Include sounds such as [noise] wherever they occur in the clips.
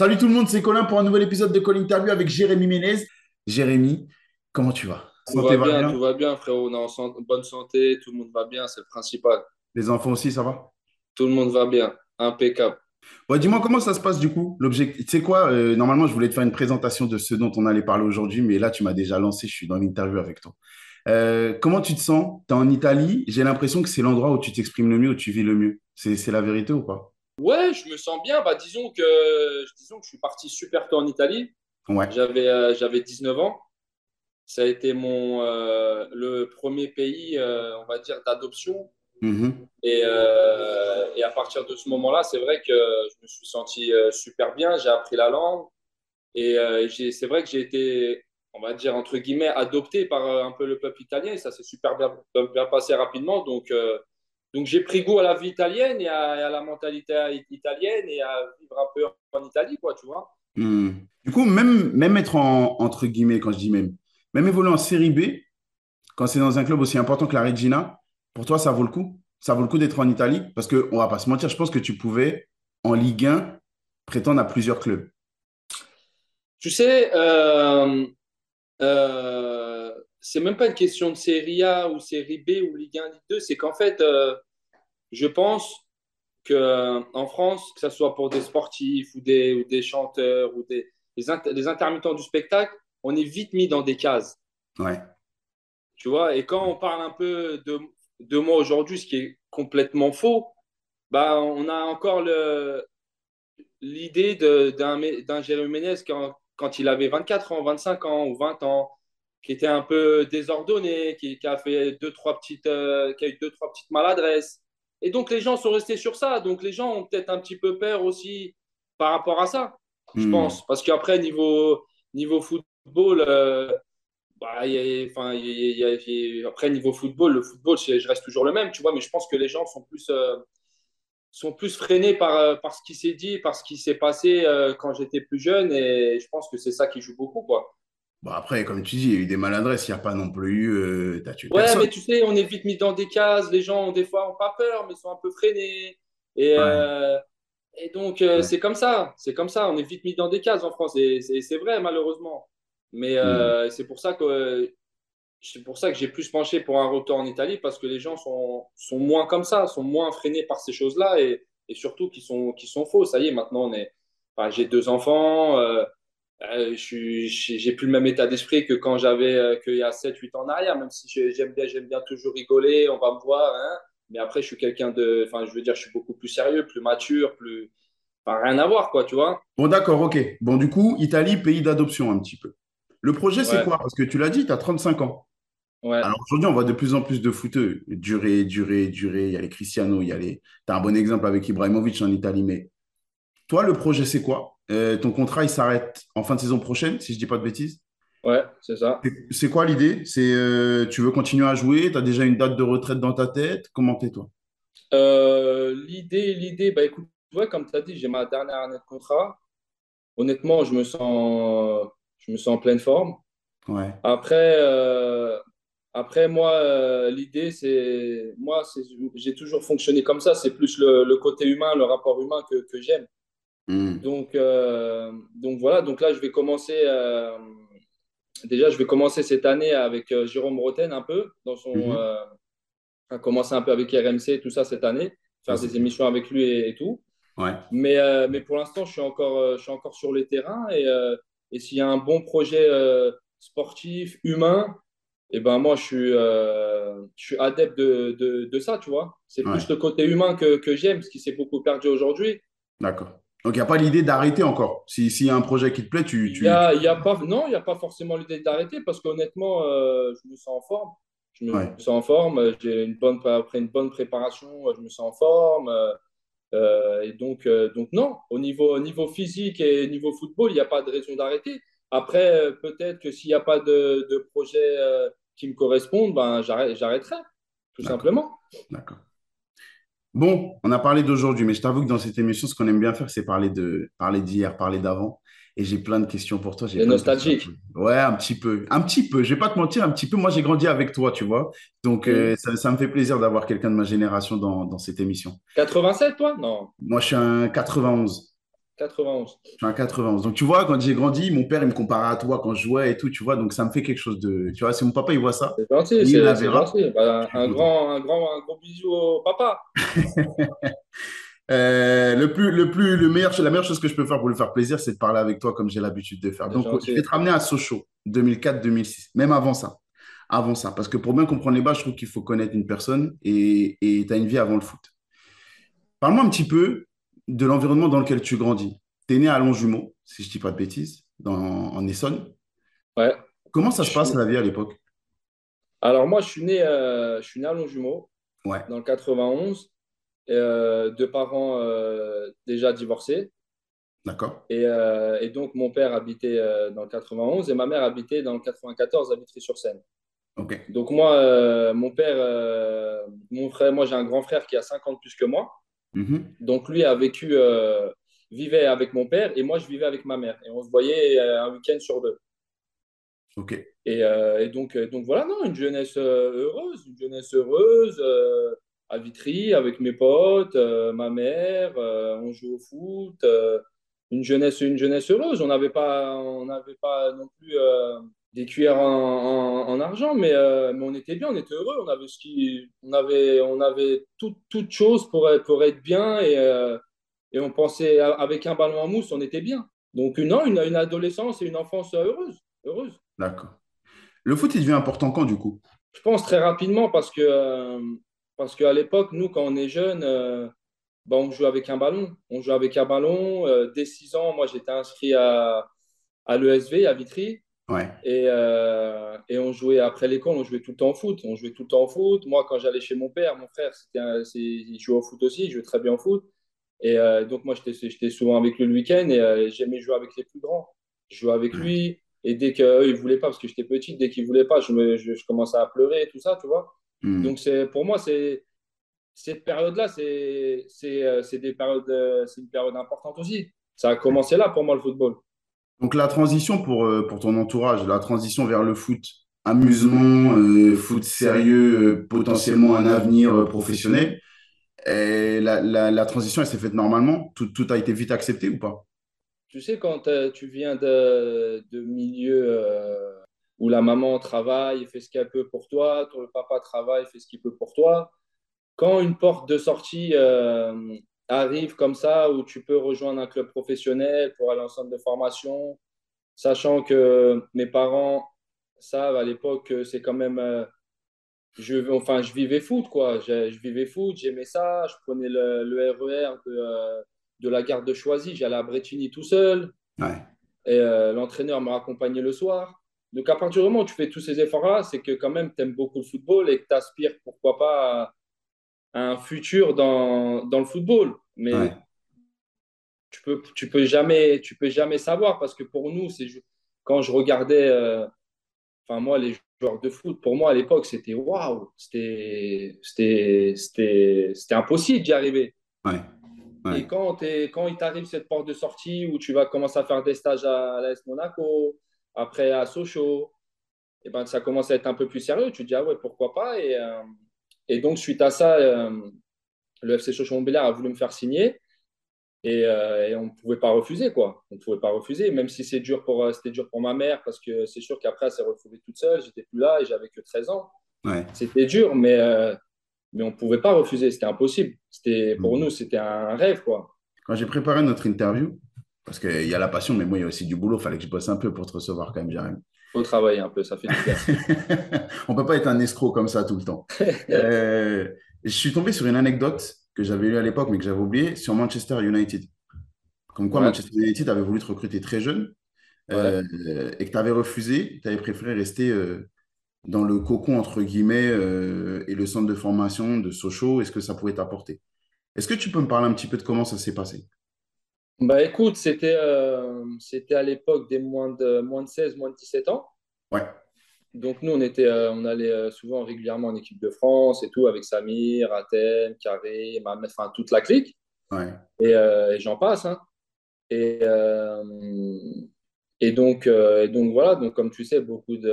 Salut tout le monde, c'est Colin pour un nouvel épisode de Call Interview avec Jérémy Ménez. Jérémy, comment tu vas? Tout va va bien, bien? tout va bien, frérot. On est en san- bonne santé, tout le monde va bien, c'est le principal. Les enfants aussi, ça va? Tout le monde va bien, impeccable. Bon, dis-moi comment ça se passe du coup? L'objectif, tu sais quoi? euh, normalement, je voulais te faire une présentation de ce dont on allait parler aujourd'hui, mais là, tu m'as déjà lancé, je suis dans l'interview avec toi. Euh, comment tu te sens? Tu es en Italie, j'ai l'impression que c'est l'endroit où tu t'exprimes le mieux, où tu vis le mieux. C'est, c'est la vérité ou pas? Ouais, je me sens bien. Bah, disons que, disons que je suis parti super tôt en Italie. Ouais. J'avais euh, j'avais 19 ans. Ça a été mon, euh, le premier pays, euh, on va dire, d'adoption. Mhm. Et, euh, et à partir de ce moment-là, c'est vrai que je me suis senti super bien. J'ai appris la langue. Et j'ai- c'est vrai que j'ai été, on va dire, entre guillemets, adopté par un peu le peuple italien et ça s'est super bien, bien passé rapidement. Donc, donc j'ai pris goût à la vie italienne et à, et à la mentalité italienne et à vivre un peu en Italie, quoi, tu vois. Hmm. Du coup, même, même être en, entre guillemets, quand je dis même, même évoluer en série B, quand c'est dans un club aussi important que la Regina, pour toi, ça vaut le coup? Ça vaut le coup d'être en Italie? Parce qu'on va pas se mentir, je pense que tu pouvais, en Ligue 1, prétendre à plusieurs clubs. Tu sais, euh, euh, c'est même pas une question de série A ou série B ou Ligue 1, Ligue 2, c'est qu'en fait, euh, je pense que euh, en France, que ce soit pour des sportifs ou des, ou des chanteurs ou des les, int- les intermittents du spectacle, on est vite mis dans des cases, Ouais. tu vois. Et quand on parle un peu de, de moi aujourd'hui, ce qui est complètement faux, bah, on a encore l'idée d'un Jérémy Ménez quand, quand il avait 24 ans, 25 ans ou 20 ans, qui était un peu désordonné, qui, qui a fait deux, trois petites, euh, qui a eu deux, trois petites maladresses. Et donc les gens sont restés sur ça. Donc les gens ont peut-être un petit peu peur aussi par rapport à ça, je Hmm. pense. Parce qu'après, niveau, niveau football, euh, bah, y a- a- a- après, niveau football, le football, je reste toujours le même, tu vois, mais je pense que les gens sont plus, euh, sont plus freinés par, par ce qui s'est dit, par ce qui s'est passé quand j'étais plus jeune, et je pense que c'est ça qui joue beaucoup, quoi. Bon, après, comme tu dis, il y a eu des maladresses, il n'y a pas non plus eu, euh, tué Ouais, personne. mais tu sais, on est vite mis dans des cases, les gens, des fois, ont pas peur, mais sont un peu freinés, et, Ouais. euh, et donc, euh, Ouais. c'est comme ça, c'est comme ça, on est vite mis dans des cases en France, et c'est vrai, malheureusement. Mais euh, c'est pour ça que c'est pour ça que j'ai plus penché pour un retour en Italie parce que les gens sont, sont moins comme ça, sont moins freinés par ces choses-là et, et surtout qui sont, qui sont faux. Ça y est, maintenant, on est, enfin, j'ai deux enfants, euh, j'ai plus le même état d'esprit que quand j'avais, euh, qu'il y a sept huit ans en arrière, même si j'aime bien, j'aime bien toujours rigoler, on va me voir, hein. mais après, je suis quelqu'un de, enfin, je veux dire, je suis beaucoup plus sérieux, plus mature, plus, enfin, rien à voir, quoi, tu vois. Bon, d'accord, ok. Bon, du coup, Italie, pays d'adoption un petit peu. Le projet, c'est Ouais, quoi? Parce que tu l'as dit, tu as 35 ans. ouais. Alors aujourd'hui, on voit de plus en plus de footeux durer, durer, durer. Il y a les Cristiano, il y a les. Tu as un bon exemple avec Ibrahimovic en Italie. Mais toi, le projet, c'est quoi? Euh, ton contrat, il s'arrête en fin de saison prochaine, si je dis pas de bêtises. Ouais, c'est ça. C'est quoi l'idée? C'est euh, tu veux continuer à jouer? Tu as déjà une date de retraite dans ta tête? Comment t'es, toi? Euh, l'idée, l'idée, bah écoute, ouais, comme tu as dit, j'ai ma dernière année de contrat. Honnêtement, je me sens, je me sens en pleine forme. Ouais. Après, euh, après moi, l'idée, c'est, moi, j'ai toujours fonctionné comme ça. C'est plus le, le côté humain, le rapport humain que, que j'aime. Hmm. Donc, euh, donc voilà. Donc là, je vais commencer. euh, déjà, je vais commencer cette année avec euh, Jérôme Roten un peu dans son. À commencer un peu avec RMC, tout ça cette année, faire c'est des émissions avec lui et, et tout. Ouais. Mais, mais pour l'instant, je suis encore, je suis encore sur les terrains et, et s'il y a un bon projet sportif, humain, et ben moi, je suis, euh, je suis adepte de, de, de ça, tu vois. C'est Ouais. plus le côté humain que, que j'aime, ce qui s'est beaucoup perdu aujourd'hui. D'accord. Donc, il n'y a pas l'idée d'arrêter encore. Si, s'il y a un projet qui te plaît, tu, y a, y a pas, non, il n'y a pas forcément l'idée d'arrêter parce qu'honnêtement, euh, je me sens en forme. Je me Ouais. sens en forme. J'ai une bonne, après une bonne préparation, je me sens en forme. Euh, Euh, et donc, euh, donc non, au niveau, au niveau physique et niveau football, il n'y a pas de raison d'arrêter. Après, peut-être que s'il n'y a pas de, de projet qui me correspondent, ben, j'arrête- j'arrêterai, tout simplement. D'accord. Bon, on a parlé d'aujourd'hui, mais je t'avoue que dans cette émission, ce qu'on aime bien faire, c'est parler de, parler d'hier, parler d'avant. Et j'ai plein de questions pour toi. J'ai de nostalgique. Ouais, un petit peu. Un petit peu. Je vais pas te mentir, un petit peu. Moi, j'ai grandi avec toi, tu vois. Donc, euh, ça, ça me fait plaisir d'avoir quelqu'un de ma génération dans, dans cette émission. 87, toi? Non, Moi, je suis un 91. 91. Je suis un 91. Donc, tu vois, quand j'ai grandi, mon père, il me comparait à toi quand je jouais et tout, tu vois. Donc, ça me fait quelque chose de. Tu vois, si mon papa, il voit ça, C'est gentil, il c'est gentil. Bah, Je un grand, un grand, un gros bisou au papa. [laughs] Euh, le plus, le plus, le meilleur, la meilleure chose que je peux faire pour lui faire plaisir, c'est de parler avec toi comme j'ai l'habitude de faire. Donc, je vais gentil. te ramener à Sochaux, 2004-2006, même avant ça. Avant ça. Parce que pour bien comprendre les bases, je trouve qu'il faut connaître une personne et tu as une vie avant le foot. Parle-moi un petit peu de l'environnement dans lequel tu grandis. Tu es né à Longjumeau, si je ne dis pas de bêtises, dans, en Essonne. Ouais. Comment ça Je se suis... passe la vie à l'époque? Alors moi, je suis né, euh, je suis né à Longjumeau, Ouais, dans le 91. euh, deux parents euh, déjà divorcés. d'accord. Et, et donc, mon père habitait dans le 91 et ma mère habitait dans le 94 à Vitry-sur-Seine. Ok. Donc, moi, mon père, mon frère, moi, j'ai un grand frère qui a 50 plus que moi. Mhm. Donc, lui a vécu, euh, vivait avec mon père et moi, je vivais avec ma mère. Et on se voyait euh, un week-end sur deux. Ok. Et, euh, et donc, donc, voilà, non, une jeunesse heureuse, une jeunesse heureuse euh, à Vitry avec mes potes, ma mère, on joue au foot. une jeunesse, une jeunesse heureuse. On n'avait pas, on n'avait pas non plus des cuillères en, en- en argent, mais, euh, mais on était bien, on était heureux. On avait ce qui, on avait, on avait tout, toute chose pour être, pour être bien et, euh, et on pensait avec un ballon en mousse, on était bien. Donc une, non, une, une adolescence et une enfance heureuse, heureuse. D'accord. Le foot, il devient important quand, du coup? Je pense très rapidement parce que, euh, parce qu'à l'époque, nous, quand on est jeune, bah, on joue avec un ballon. On joue avec un ballon. Dès 6 ans, moi, j'étais inscrit à, à l'ESV, à Vitry. Ouais. Et, euh, et on jouait après l'école, on jouait tout le temps au foot. On jouait tout le temps au foot. Moi, quand j'allais chez mon père, mon frère, c'était un- il jouait au foot aussi, il jouait très bien au foot. Et euh, donc, moi, j'étais souvent avec lui le week-end et euh, j'aimais jouer avec les plus grands. Je jouais avec lui. Et dès qu'eux, ils ne voulaient pas, parce que j'étais petit, dès qu'ils ne voulaient pas, je, me, je, je commençais à pleurer et tout ça, tu vois. Hmm. Donc, pour moi, c'est, cette période-là, c'est une période importante aussi. Ça a commencé là pour moi, le football. Donc la transition pour, euh, pour ton entourage, la transition vers le foot, amusement, euh, foot sérieux, euh, potentiellement un avenir professionnel, et la, la, transition, s'est faite normalement? Tout, tout a été vite accepté ou pas? Tu sais, quand tu viens de, de milieux euh, où la maman travaille, fait ce qu'elle peut pour toi, ton- papa travaille, fait ce qu'il peut pour toi, quand une porte de sortie arrive comme ça, où tu peux rejoindre un club professionnel pour aller en centre de formation, sachant que mes parents savent à l'époque que c'est quand même. euh, je, enfin, je vivais foot, quoi. Je, je vivais foot, j'aimais ça. Je prenais le, le RER de, euh, de la gare de Choisy, j'allais à Bretigny tout seul. Ouais, Et euh, l'entraîneur me raccompagnait le soir. Donc, à partir du moment où tu fais tous ces efforts-là, c'est que quand même, tu aimes beaucoup le football et que tu aspires, pourquoi pas, un futur dans, dans le football. ouais, Mais tu peux, tu peux jamais, tu peux jamais savoir parce que pour nous, c'est quand je regardais, euh, enfin moi, les joueurs de foot, pour moi à l'époque, c'était waouh, c'était, c'était, c'était, c'était impossible d'y arriver. ouais, ouais, Et quand, quand il t'arrive cette porte de sortie où tu vas commencer à faire des stages à l'AS Monaco, après à Sochaux, et ben ça commence à être un peu plus sérieux. Tu te dis ah ouais pourquoi pas? Et, euh, et donc suite à ça, euh, le FC Sochaux-Montbéliard a voulu me faire signer. Et, euh, et on ne pouvait pas refuser, quoi. On ne pouvait pas refuser, même si c'est dur pour, euh, c'était dur pour ma mère, parce que c'est sûr qu'après, elle s'est retrouvée toute seule. J'étais plus là et j'avais que 13 ans. ouais. C'était dur, mais, euh, mais on ne pouvait pas refuser. C'était impossible. C'était, pour Hmm. nous, c'était un rêve, quoi. Quand j'ai préparé notre interview, parce qu'il y a la passion, mais moi, il y a aussi du boulot, il fallait que je bosse un peu pour te recevoir quand même, Jérémy. Faut travailler un peu, ça fait du bien. [laughs] On peut pas être un escroc comme ça tout le temps. [laughs] Euh, je suis tombé sur une anecdote que j'avais lue à l'époque, mais que j'avais oubliée, sur Manchester United. Comme quoi, Ouais, Manchester United avait voulu te recruter très jeune ouais. euh, et que tu avais refusé, tu avais préféré rester euh, dans le cocon, entre guillemets, et le centre de formation de Sochaux. Est-ce que ça pouvait t'apporter? Est-ce que tu peux me parler un petit peu de comment ça s'est passé? Bah écoute, c'était euh, c'était à l'époque des moins de, moins de 16, moins de 17 ans. Ouais, Donc nous, on était, euh, on allait euh, souvent régulièrement en équipe de France et tout, avec Samir, Athènes, Carré, enfin toute la clique. ouais, Et, euh, et j'en passe. hein. Et, et donc, et donc voilà, donc comme tu sais, beaucoup de,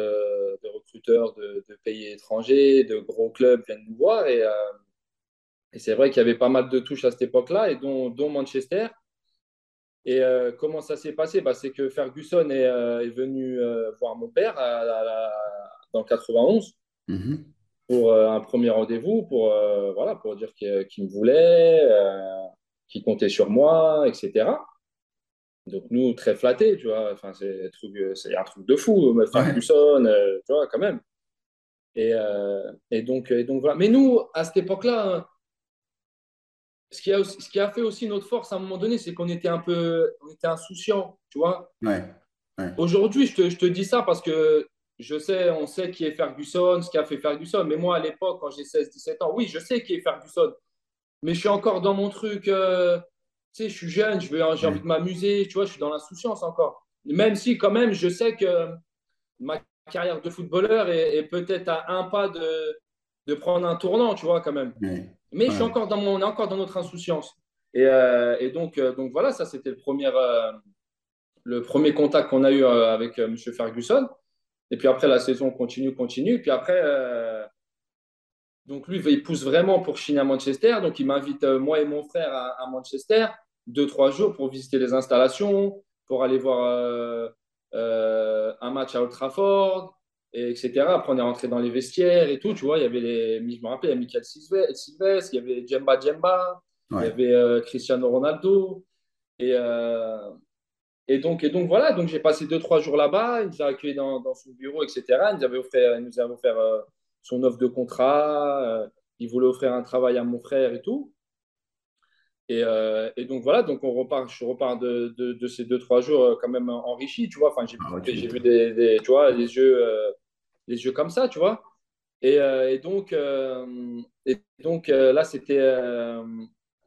de recruteurs de, de pays étrangers, de gros clubs viennent nous voir. Et, et c'est vrai qu'il y avait pas mal de touches à cette époque-là, et dont, dont Manchester. Et euh, comment ça s'est passé? Bah, C'est que Ferguson est, euh, est venu euh, voir mon père à, à, à, dans le 91 Mhm. pour euh, un premier rendez-vous, pour, voilà, pour dire qu'il me voulait, qu'il comptait sur moi, etc. Donc nous, très flattés, tu vois, enfin, c'est un truc, c'est un truc de fou, mais Ferguson, tu vois, quand même. Et, et, donc, et donc voilà. Mais nous, à cette époque-là, hein, ce qui a, aussi- ce qui a fait aussi notre force à un moment donné, c'est qu'on était un peu, on était insouciants, tu vois. Ouais. Ouais. Aujourd'hui, je te, je te dis ça parce que je sais, on sait qui est Ferguson, ce qu'a fait Ferguson. Mais moi, à l'époque, quand j'ai 16-17 ans, oui, je sais qui est Ferguson. Mais je suis encore dans mon truc. euh, tu sais, je suis jeune, je j'ai envie de m'amuser. Tu vois, je suis dans l'insouciance encore. Même si, quand même, je sais que ma carrière de footballeur est, est peut-être à un pas de, de prendre un tournant, tu vois, quand même. Ouais. Mais je suis encore dans mon, on est encore dans notre insouciance. Et, euh, et donc, euh, donc voilà, ça c'était le premier, euh, le premier contact qu'on a eu avec M. Ferguson. Et puis après, la saison continue, continue. Et puis après, donc lui, il pousse vraiment pour signer à Manchester. Donc il m'invite, moi et mon frère, à, à Manchester, deux, trois jours pour visiter les installations, pour aller voir un match à Old Trafford, et etc. Après, on est rentré dans les vestiaires et tout. Tu vois, il y avait les, je me rappelle, il y a Michael Silve- Silvestre, il y avait Djemba Djemba, il y avait euh, Cristiano Ronaldo. Et, euh, et donc, et donc voilà, donc j'ai passé deux, trois jours là-bas, il nous a accueillis dans, dans son bureau, etc. Il nous avait offert, il nous avait offert euh, son offre de contrat, il voulait offrir un travail à mon frère et tout. Et, euh, et donc voilà, donc on repart, je repars de, de, de ces deux, trois jours euh, quand même enrichi, tu vois. Enfin, j'ai Ah j'ai vu des, des- tu vois, les yeux, euh, les yeux comme ça, tu vois. Et, euh, et donc, et donc là, c'était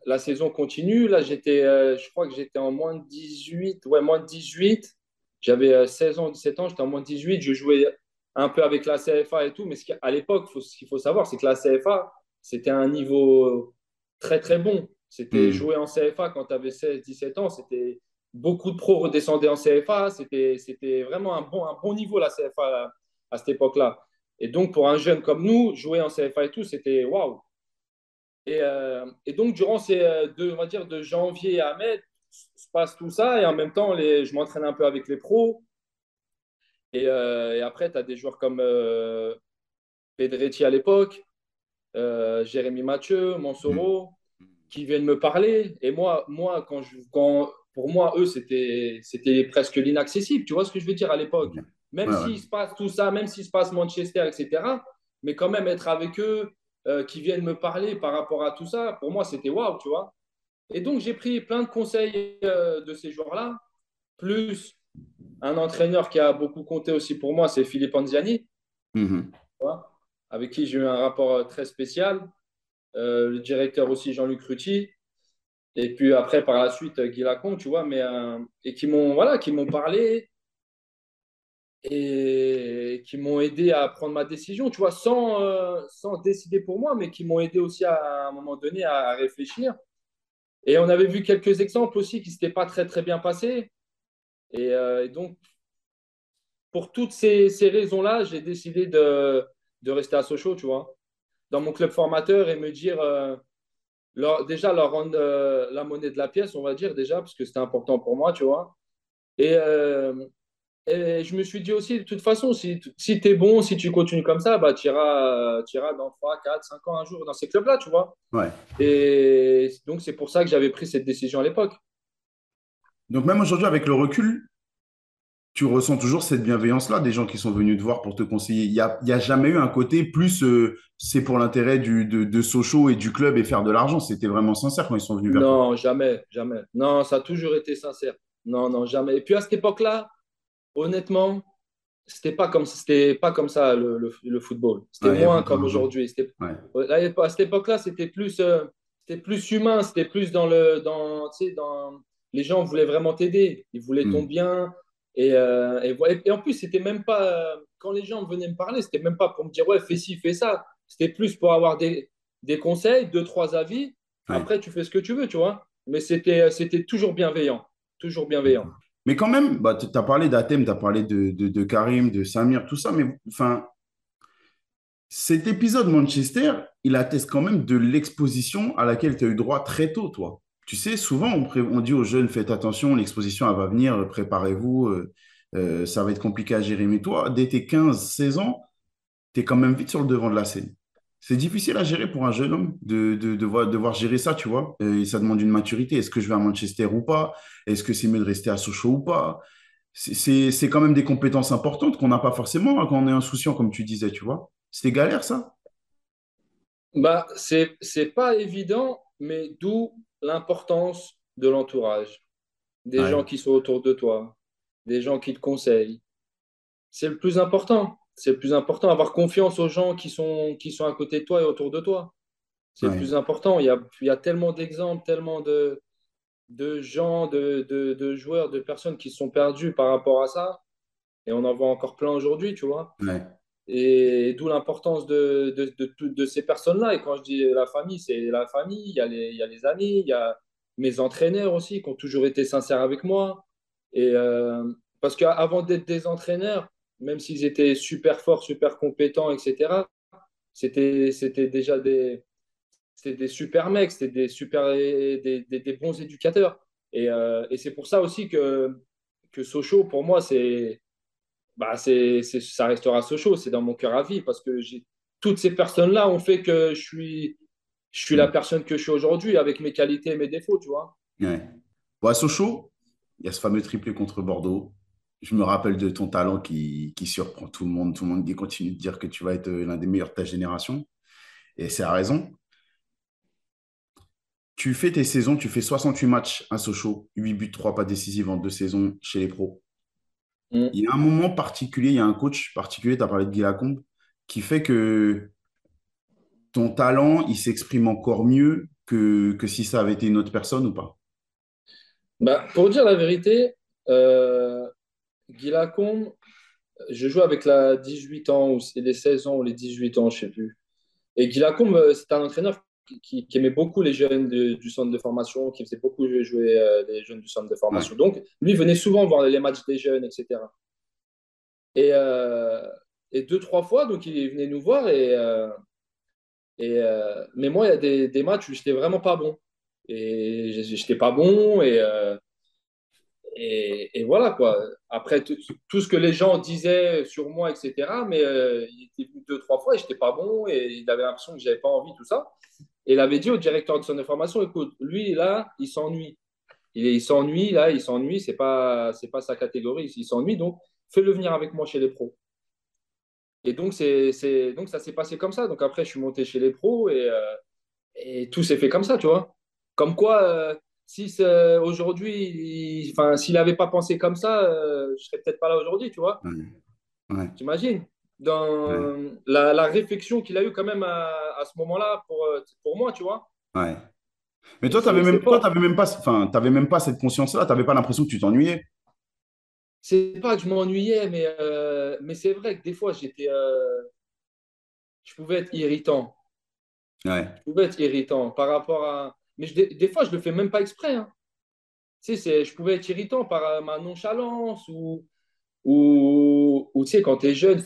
la saison continue. Là, j'étais, je crois que j'étais en moins de 18. Ouais, moins de 18. J'avais euh, 16 ans, 17 ans, j'étais en moins de 18. Je jouais un peu avec la CFA et tout. Mais ce à l'époque, faut- ce qu'il faut savoir, c'est que la CFA, c'était un niveau très, très bon. C'était Hmm. jouer en CFA quand tu avais 16, 17 ans. C'était beaucoup de pros redescendaient en CFA. C'était, vraiment un bon, un bon niveau, la CFA, à, à cette époque-là. Et donc, pour un jeune comme nous, jouer en CFA et tout, c'était waouh. Et, euh, et donc, durant ces euh, deux, on va dire, de janvier à mai, se passe tout ça. Et en même temps, les, je m'entraîne un peu avec les pros. Et, euh, et après, tu as des joueurs comme euh, Pedretti à l'époque, Jérémy Mathieu, Hmm. Monsoro, qui viennent me parler. Et moi, moi quand je, quand, pour moi, eux, c'était presque l'inaccessible. Tu vois ce que je veux dire à l'époque? Même ouais. s'il se passe tout ça, même s'il se passe Manchester, etc. Mais quand même être avec eux, euh, qui viennent me parler par rapport à tout ça, pour moi, c'était waouh, tu vois? Et donc, j'ai pris plein de conseils euh, de ces joueurs-là, plus un entraîneur qui a beaucoup compté aussi pour moi, c'est Philippe Anziani, tu Mhm. vois, avec qui j'ai eu un rapport euh, très spécial. Euh, le directeur aussi, Jean-Luc Ruti. Et puis après, par la suite, euh, Guy Lacombe, tu vois, mais, euh, et qui m'ont voilà, qui m'ont parlé et qui m'ont aidé à prendre ma décision, tu vois, sans, sans décider pour moi, mais qui m'ont aidé aussi à, un moment donné à, réfléchir. Et on avait vu quelques exemples aussi qui ne s'étaient pas très, très bien passés. Et, et donc, pour toutes ces, ces raisons-là, j'ai décidé de, de rester à Sochaux, tu vois, dans mon club formateur et me dire, euh, leur- déjà leur rendre euh, la monnaie de la pièce, on va dire, déjà, parce que c'était important pour moi, tu vois. Et, euh, et je me suis dit aussi, de toute façon, si, si tu es bon, si tu continues comme ça, bah, tu iras, iras dans 3, 4, 5 ans un jour dans ces clubs-là, tu vois. Ouais. Et donc, c'est pour ça que j'avais pris cette décision à l'époque. Donc même aujourd'hui, avec le recul, tu ressens toujours cette bienveillance-là des gens qui sont venus te voir pour te conseiller? Il n'y a, y a jamais eu un côté plus euh, c'est pour l'intérêt du, de, de Sochaux et du club et faire de l'argent. C'était vraiment sincère quand ils sont venus vers. Non, jamais, jamais. Non, ça a toujours été sincère. Non, non, jamais. Et puis à cette époque-là, honnêtement, c'était pas comme c'était pas comme ça le, le, le football. C'était Ouais, moins comme aujourd'hui. C'était Ouais. à cette époque-là, c'était plus euh, c'était plus humain. C'était plus dans le dans dans les gens voulaient vraiment t'aider. Ils voulaient ton Hmm. bien. Et, euh, et, voilà. Et en plus, c'était même pas quand les gens venaient me parler, c'était même pas pour me dire ouais fais ci fais ça. C'était plus pour avoir des des conseils, deux trois avis. Après, tu fais ce que tu veux, tu vois. Mais c'était toujours bienveillant, toujours bienveillant. Mais quand même, bah, tu as parlé d'Athème, tu as parlé de, de, de Karim, de Samir, tout ça, mais enfin, cet épisode Manchester, il atteste quand même de l'exposition à laquelle tu as eu droit très tôt, toi. Tu sais, souvent, on, dit aux jeunes, faites attention, l'exposition, va venir, préparez-vous, euh, euh, ça va être compliqué à gérer. Mais toi, dès tes quinze seize ans, tu es quand même vite sur le devant de la scène. C'est difficile à gérer pour un jeune homme de, de, de devoir, gérer ça, tu vois. Euh, et ça demande une maturité. Est-ce que je vais à Manchester ou pas? Est-ce que c'est mieux de rester à Sochaux ou pas? C'est quand même des compétences importantes qu'on n'a pas forcément hein, quand on est insouciant, comme tu disais, tu vois. C'était galère, ça? Bah, c'est pas évident, mais d'où l'importance de l'entourage, des Ouais, gens qui sont autour de toi, des gens qui te conseillent. C'est le plus important. C'est le plus important, avoir confiance aux gens qui sont, qui sont à côté de toi et autour de toi. C'est le plus important. Il y a, il y a tellement d'exemples, tellement de, de gens, de, de, de joueurs, de personnes qui se sont perdus par rapport à ça. Et on en voit encore plein aujourd'hui, tu vois. ouais, Et d'où l'importance de, de, de, ces personnes-là. Et quand je dis la famille, c'est la famille, il y a les, il y a les amis, il y a mes entraîneurs aussi qui ont toujours été sincères avec moi. Et euh, parce qu'avant d'être des entraîneurs, même s'ils étaient super forts, super compétents, etc., c'était, déjà des, des super mecs, c'était des super des, des, bons éducateurs. Et, euh, et c'est pour ça aussi que, que Sochaux, pour moi, c'est bah, c'est, ça restera Sochaux, c'est dans mon cœur à vie parce que j'ai, toutes ces personnes-là ont fait que je suis, je suis la personne que je suis aujourd'hui avec mes qualités et mes défauts, tu vois. ouais. Bon, à Sochaux, il y a ce fameux triplé contre Bordeaux. Je me rappelle de ton talent qui, qui surprend tout le monde. Tout le monde qui continue de dire que tu vas être l'un des meilleurs de ta génération. Et c'est à raison. Tu fais tes saisons, tu fais 68 matchs à Sochaux, 8 buts, 3 pas décisives en deux saisons chez les pros. Mm. Il y a un moment particulier, il y a un coach particulier, tu as parlé de Guy Lacombe, qui fait que ton talent, il s'exprime encore mieux que, que si ça avait été une autre personne ou pas. Bah, pour dire la vérité, euh, Guy Lacombe, je joue avec la 18 ans, ou c'est les 16 ans ou les 18 ans, je sais plus. Et Guy Lacombe, euh, c'est un entraîneur qui, aimait beaucoup les jeunes de- du centre de formation, qui faisait beaucoup jouer, euh, les jeunes du centre de Ouais, formation. Donc, lui venait souvent voir les matchs des jeunes, etc. Et, euh, et deux, trois fois, donc il venait nous voir. Et, euh, et, euh, mais moi, il y a des, des matchs où j'étais vraiment pas bon. Et j'étais pas bon. Et, et, et voilà, quoi. Après, tout ce que les gens disaient sur moi, etc. Mais il était venu deux, trois fois et j'étais pas bon. Et il avait l'impression que j'avais pas envie, tout ça. Et il avait dit au directeur de son information, écoute, lui, là, il s'ennuie. Il, il s'ennuie, là, il s'ennuie. C'est pas, c'est pas sa catégorie. Il s'ennuie. Donc, fais-le venir avec moi chez les pros. Et donc, c'est, c'est, donc ça s'est passé comme ça. Donc après, je suis monté chez les pros et, euh, et tout s'est fait comme ça, tu vois. Comme quoi, euh, si aujourd'hui, enfin, s'il n'avait pas pensé comme ça, euh, je serais peut-être pas là aujourd'hui, tu vois. ouais, ouais, T'imagines? Ouais. Dans la, la réflexion qu'il a eue quand même à, à ce moment-là pour, euh, pour moi, tu vois. ouais. Mais toi, tu n'avais même, toi, même pas, t'avais même pas cette conscience-là, tu n'avais pas l'impression que tu t'ennuyais. C'est pas que je m'ennuyais, mais, euh, mais c'est vrai que des fois, j'étais, euh, je pouvais être irritant. Ouais, Je pouvais être irritant par rapport à. Mais je- des, des fois, je le fais même pas exprès. hein. Tu sais, je pouvais être irritant par euh, ma nonchalance ou, ou, ou, tu sais, quand tu es jeune,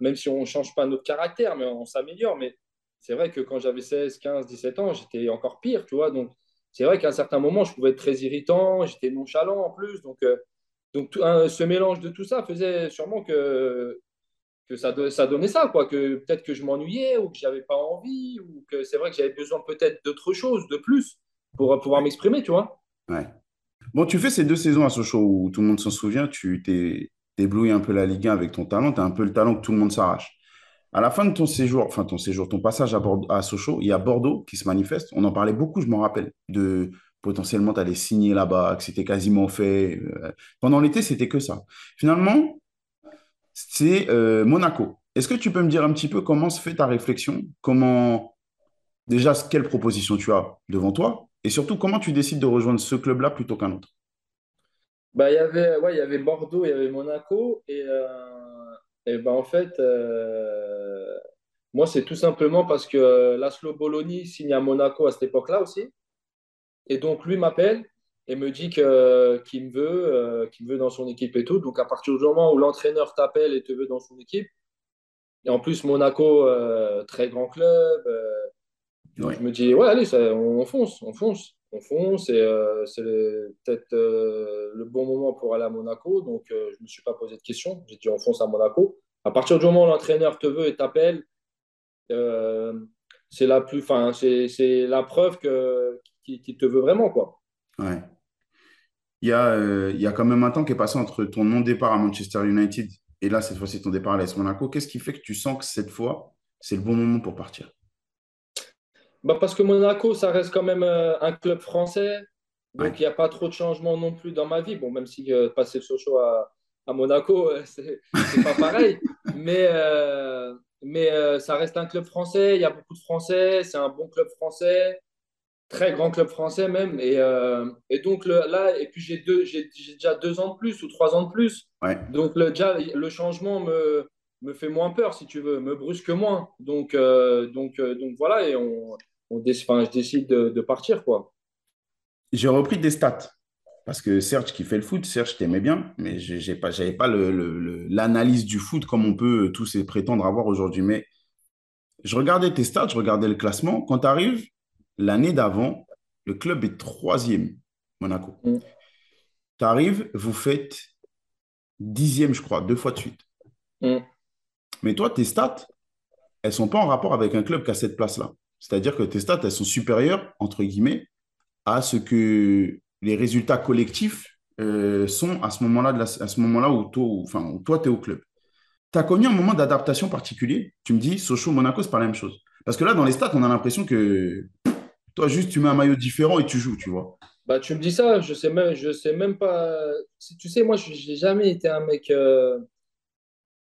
même si on ne change pas notre caractère, mais on s'améliore. Mais c'est vrai que quand j'avais 16, 15, 17 ans, j'étais encore pire, tu vois. Donc, c'est vrai qu'à un certain moment, je pouvais être très irritant, j'étais nonchalant en plus. Donc, euh, donc tout- un- ce mélange de tout ça faisait sûrement que, que ça, ça donnait ça, quoi. Que peut-être que je m'ennuyais ou que j'avais pas envie ou que c'est vrai que j'avais besoin peut-être d'autre chose, de plus, pour euh, pouvoir m'exprimer, tu vois. ouais. Bon, tu fais ces deux saisons à Sochaux où tout le monde s'en souvient, tu t'es t'éblouis un peu la Ligue 1 avec ton talent, tu as un peu le talent que tout le monde s'arrache. À la fin de ton séjour, enfin ton séjour, ton passage à, Bordeaux- à Sochaux, il y a Bordeaux qui se manifeste. On en parlait beaucoup, je m'en rappelle, de potentiellement tu allais signer là-bas, que c'était quasiment fait. Euh, Pendant l'été, c'était que ça. Finalement, c'est euh, Monaco. Est-ce que tu peux me dire un petit peu comment se fait ta réflexion? Comment, déjà, quelle proposition tu as devant toi? Et surtout, comment tu décides de rejoindre ce club-là plutôt qu'un autre? Bah, il y avait, ouais, il y avait Bordeaux, il y avait Monaco. Et, euh, et ben, en fait, euh, moi, c'est tout simplement parce que euh, Laszlo Bologna signe à Monaco à cette époque-là aussi. Et donc, lui m'appelle et me dit que, qu'il me veut, qu'il me veut dans son équipe et tout. Donc, à partir du moment où l'entraîneur t'appelle et te veut dans son équipe, et en plus, Monaco, très grand club, je me dis, ouais, allez, ça, on fonce, on fonce. On fonce et euh, c'est peut-être euh, le bon moment pour aller à Monaco. Donc, je ne me suis pas posé de questions. J'ai dit on fonce à Monaco. À partir du moment où l'entraîneur te veut et t'appelle, c'est la plus, c'est la preuve que qui, te veut vraiment quoi. Ouais. Il y, a, il y a quand même un temps qui est passé entre ton non-départ à Manchester United et là, cette fois-ci, ton départ à l'AS Monaco. Qu'est-ce qui fait que tu sens que cette fois, c'est le bon moment pour partir? Bah Parce que Monaco, ça reste quand même euh, un club français. Donc, il n'y a pas trop de changements non plus dans ma vie. Bon, même si euh, passer le Sochaux à, à Monaco, [laughs] euh, c'est pas pareil. mais mais ça reste un club français. Il y a beaucoup de Français. C'est un bon club français très grand club français même. Et, euh, et donc le, là, et puis j'ai déjà deux ans de plus ou trois ans de plus. Donc le, déjà, le changement me, me fait moins peur, si tu veux, me brusque moins. Donc, euh, donc, euh, donc voilà, et on, on je décide de, de, partir. quoi. J'ai repris des stats. Parce que Serge qui fait le foot, Serge t'aimais bien, mais je n'avais pas, pas le, l'analyse du foot comme on peut tous prétendre avoir aujourd'hui. Mais je regardais tes stats, je regardais le classement. Quand tu arrives, L'année d'avant, le club est troisième, Monaco. Mm. Tu arrives, vous faites dixième, je crois, deux fois de suite. Mm. Mais toi, tes stats, elles ne sont pas en rapport avec un club qui a cette place-là. C'est-à-dire que tes stats, elles sont supérieures, entre guillemets, à ce que les résultats collectifs euh, sont à ce moment-là, à ce moment-là où, toi, enfin, toi, tu es au club. Tu as connu un moment d'adaptation particulier? Tu me dis, Sochaux, Monaco, c'est pas la même chose. Parce que là, dans les stats, on a l'impression que toi, juste, tu mets un maillot différent et tu joues, tu vois. Bah, tu me dis ça, je sais même, sais même pas. Tu sais, moi, je n'ai jamais été un mec euh,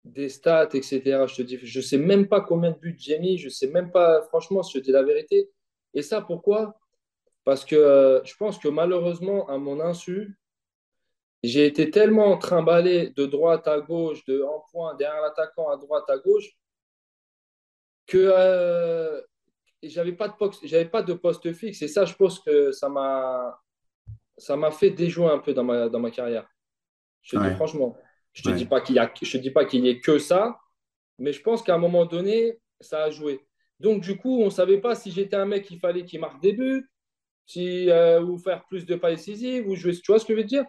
des stats, etc. Je te dis, je sais même pas combien de buts j'ai mis, je sais même pas, franchement, si je dis la vérité. Et ça, pourquoi? Parce que euh, je pense que malheureusement, à mon insu, j'ai été tellement trimballé de droite à gauche, de en point, derrière l'attaquant, à droite, à gauche, que euh, j'avais pas de j'avais pas de poste fixe. Et ça je pense que ça m'a ça m'a fait déjouer un peu dans ma dans ma carrière. Je te dis franchement je te dis pas qu'il y a je te dis pas qu'il y ait que ça mais je pense qu'à un moment donné ça a joué. Donc du coup on savait pas si j'étais un mec il fallait qu'il marque des buts si euh, ou faire plus de pas décisives ou jouer tu vois ce que je veux dire?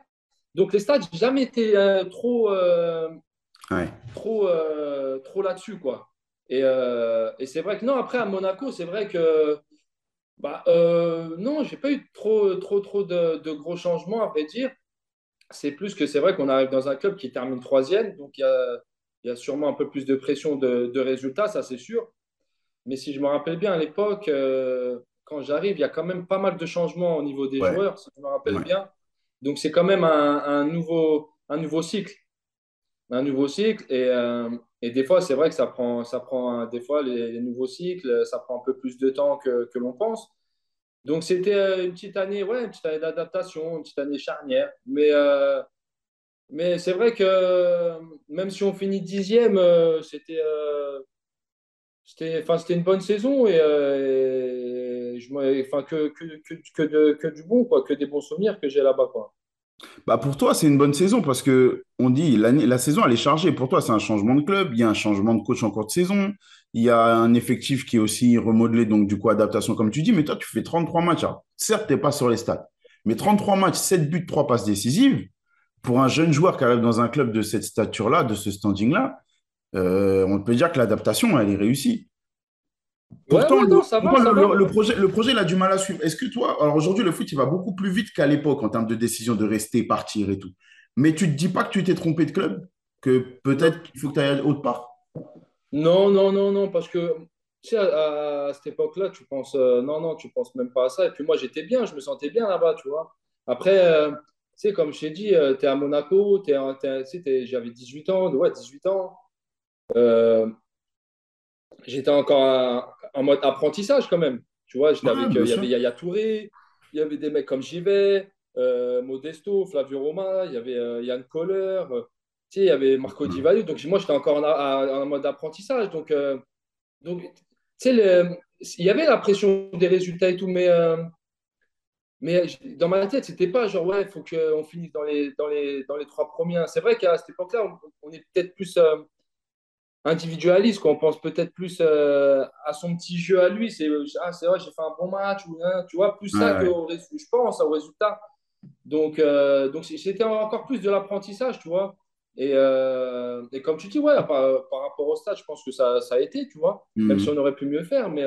Donc les stats jamais été euh, trop euh, trop trop là-dessus quoi. Et, c'est vrai que non, après à Monaco, c'est vrai que bah, non, j'ai pas eu trop, trop, trop de, gros changements, à vrai dire. C'est plus que c'est vrai qu'on arrive dans un club qui termine troisième, donc il y a, sûrement un peu plus de pression de, résultats, ça c'est sûr. Mais si je me rappelle bien, à l'époque, euh, quand j'arrive, il y a quand même pas mal de changements au niveau des joueurs, si je me rappelle bien. Donc c'est quand même un, nouveau, un nouveau cycle. Un nouveau cycle. Et, euh, et des fois, c'est vrai que ça prend, ça prend des fois les, nouveaux cycles, ça prend un peu plus de temps que, que l'on pense. Donc c'était euh, une petite année, ouais, une petite année d'adaptation, une petite année charnière. Mais, euh, mais c'est vrai que même si on finit dixième, euh, c'était, c'était, une bonne saison et, que, que, que, que du bon, quoi, que des bons souvenirs que j'ai là-bas. Quoi. Bah pour toi, c'est une bonne saison parce que on dit la saison elle est chargée. Pour toi, c'est un changement de club, il y a un changement de coach en cours de saison, il y a un effectif qui est aussi remodelé, donc du coup adaptation comme tu dis. Mais toi, tu fais 33 matchs. certes, tu n'es pas sur les stats, mais 33 matchs, 7 buts, 3 passes décisives. Pour un jeune joueur qui arrive dans un club de cette stature-là, de ce standing-là, euh, on peut dire que l'adaptation, elle est réussie. Pourtant, le, projet, le projet, il a du mal à suivre. Est-ce que toi, alors aujourd'hui, le foot, il va beaucoup plus vite qu'à l'époque en termes de décision de rester, partir et tout. Mais tu ne te dis pas que tu t'es trompé de club Que peut-être qu'il faut que tu ailles autre part? Non, non, non, non, parce que tu sais, à, cette époque-là, tu penses, euh, non, non, tu penses même pas à ça. Et puis moi, j'étais bien, je me sentais bien là-bas, tu vois. Après, euh, tu sais, comme je t'ai dit, euh, tu es à Monaco, j'avais 18 ans, ouais, 18 ans j'étais encore en mode apprentissage quand même. Tu vois, j'étais avec, il y avait Yaya Touré, il y avait des mecs comme Jivet, euh, Modesto, Flavio Roma, il y avait euh, Yann Kohler, euh, tu sais, il y avait Marco Di Valle. Donc moi, j'étais encore en, mode apprentissage. Donc, donc tu sais, il y avait la pression des résultats et tout, mais, mais dans ma tête, c'était pas genre, ouais, il faut qu'on finisse dans les, dans, les, dans les trois premiers. C'est vrai qu'à cette époque-là, on, on, est peut-être plus individualiste, qu'on pense peut-être plus euh, à son petit jeu à lui. C'est ah, c'est vrai, j'ai fait un bon match, ou, hein, tu vois, plus ça que je pense au résultat. Donc, euh, donc c'était encore plus de l'apprentissage, tu vois. Et, euh, et, comme tu dis, ouais, par, par, rapport au stade, je pense que ça, ça a été, tu vois, même mhm. si on aurait pu mieux faire, mais,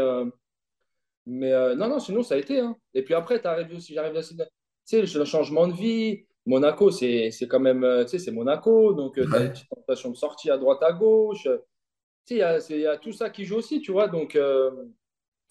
mais non, non, sinon ça a été. Hein. Et puis après, tu arrives aussi, j'arrive aussi, tu sais, le changement de vie, Monaco, c'est quand même, tu sais, c'est Monaco, donc tu as des petites tentations de sortie à droite, à gauche il y, a tout ça qui joue aussi, tu vois. Donc, euh,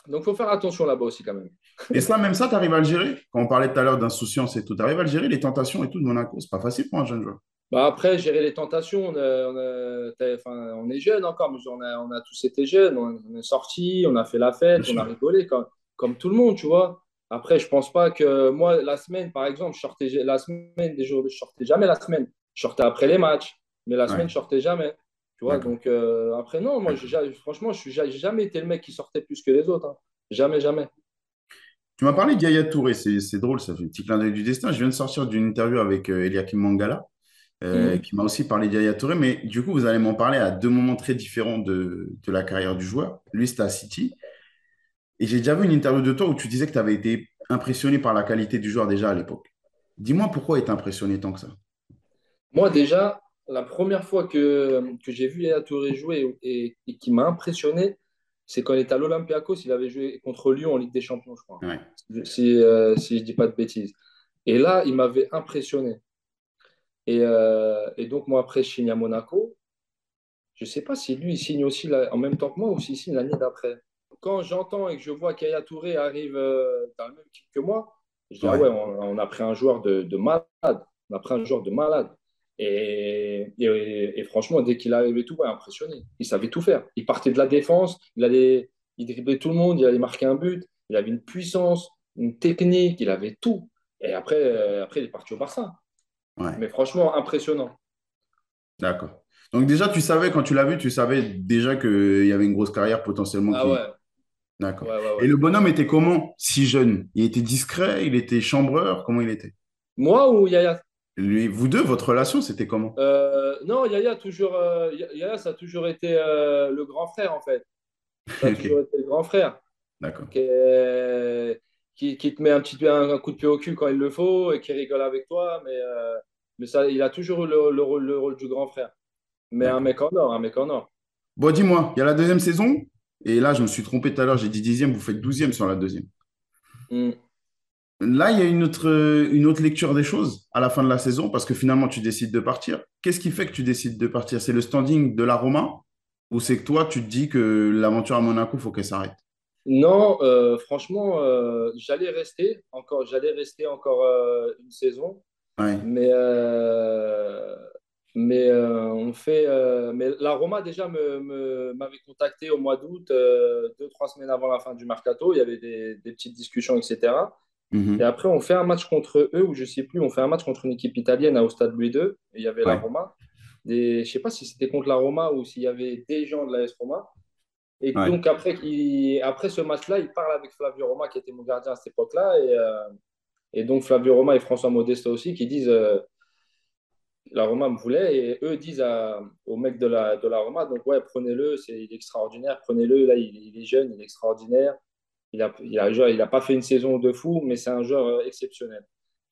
donc, faut faire attention là-bas aussi quand même. [laughs] Et ça, même ça, tu arrives à le gérer? Quand on parlait tout à l'heure d'insouciance et tout, tu arrives à le gérer, les tentations et tout de Monaco C'est pas facile pour un jeune joueur. Bah après, gérer les tentations, on, on, est jeune encore, mais on a, on a tous été jeunes, on, est sortis, on a fait la fête, on a rigolé comme, comme tout le monde, tu vois. Après, je pense pas que moi, la semaine, par exemple, je sortais la semaine des jours, je sortais jamais la semaine. Je sortais après les matchs, mais la semaine, je sortais jamais. Tu vois, donc euh, après, non, moi, franchement, je n'ai jamais été le mec qui sortait plus que les autres. Hein. Jamais, jamais. Tu m'as parlé d'Yaya Touré, c'est drôle, ça fait un petit clin d'œil du destin. Je viens de sortir d'une interview avec euh, Eliakim Mangala, euh, mhm. qui m'a aussi parlé d'Yaya Touré, mais du coup, vous allez m'en parler à deux moments très différents de, de la carrière du joueur. Lui, c'était à City. Et j'ai déjà vu une interview de toi où tu disais que tu avais été impressionné par la qualité du joueur déjà à l'époque. Dis-moi pourquoi il t'a impressionné tant que ça Moi, déjà, la première fois que, que j'ai vu Yaya Touré jouer et, qui m'a impressionné, c'est quand il était à l'Olympiakos, il avait joué contre Lyon en Ligue des Champions, je crois. Si, euh, si je ne dis pas de bêtises. Et là, il m'avait impressionné. Et, euh, et, donc, moi, après, je signe à Monaco. Je ne sais pas si lui, il signe aussi en même temps que moi ou s'il signe l'année d'après. Quand j'entends et que je vois qu'Aya Touré arrive euh, dans le même équipe que moi, je dis, ah ouais, on, on, a pris un joueur de, de malade. On a pris un joueur de malade. Et, franchement, dès qu'il arrivait tout, ouais, impressionné. Il savait tout faire. Il partait de la défense, il, allait, il driblait tout le monde, il allait marquer un but, il avait une puissance, une technique, il avait tout. Et après, euh, après il est parti au Barça. Mais franchement, impressionnant. D'accord. Donc déjà, tu savais, quand tu l'as vu, tu savais déjà qu'il y avait une grosse carrière potentiellement. Ah ouais. D'accord. Et le bonhomme était comment, si jeune? Il était discret, il était chambreur, comment il était? Moi ou Yaya? Lui, vous deux, votre relation, c'était comment? Euh, Non, Yaya, toujours, euh, Yaya, ça a toujours été euh, le grand frère, en fait. Ça a toujours été le grand frère. D'accord. Qui, qui, te met un petit un, coup de pied au cul quand il le faut et qui rigole avec toi, mais, mais ça, il a toujours le, le, rôle, du grand frère. Mais un mec en or, un mec en or. Bon, dis-moi, il y a la deuxième saison, et là, je me suis trompé tout à l'heure, j'ai dit dixième, vous faites douzième sur la deuxième. Hmm. Là, il y a une autre, une autre lecture des choses à la fin de la saison parce que finalement, tu décides de partir. Qu'est-ce qui fait que tu décides de partir? C'est le standing de la Roma? Ou c'est que toi, tu te dis que l'aventure à Monaco, il faut qu'elle s'arrête? Non, euh, franchement, euh, j'allais rester encore, j'allais rester encore euh, une saison. Mais, mais on fait. mais la Roma déjà me, m'avait contacté au mois d'août, deux trois semaines avant la fin du mercato. Il y avait des, des petites discussions, etc. Mhm. Et après, on fait un match contre eux, ou je ne sais plus, on fait un match contre une équipe italienne au stade Louis II, et il y avait la Roma. je ne sais pas si c'était contre la Roma ou s'il y avait des gens de la S Roma. Et donc, après, après ce match-là, il parle avec Flavio Roma, qui était mon gardien à cette époque-là. Et, euh, et, donc, Flavio Roma et François Modesta aussi, qui disent euh, la Roma me voulait. Et eux disent aux mecs de la, de la Roma donc, ouais, prenez-le, c'est, il est extraordinaire, prenez-le. Là, il, il, est jeune, il est extraordinaire. Il n'a il a, il a pas fait une saison de fou, mais c'est un joueur euh, exceptionnel.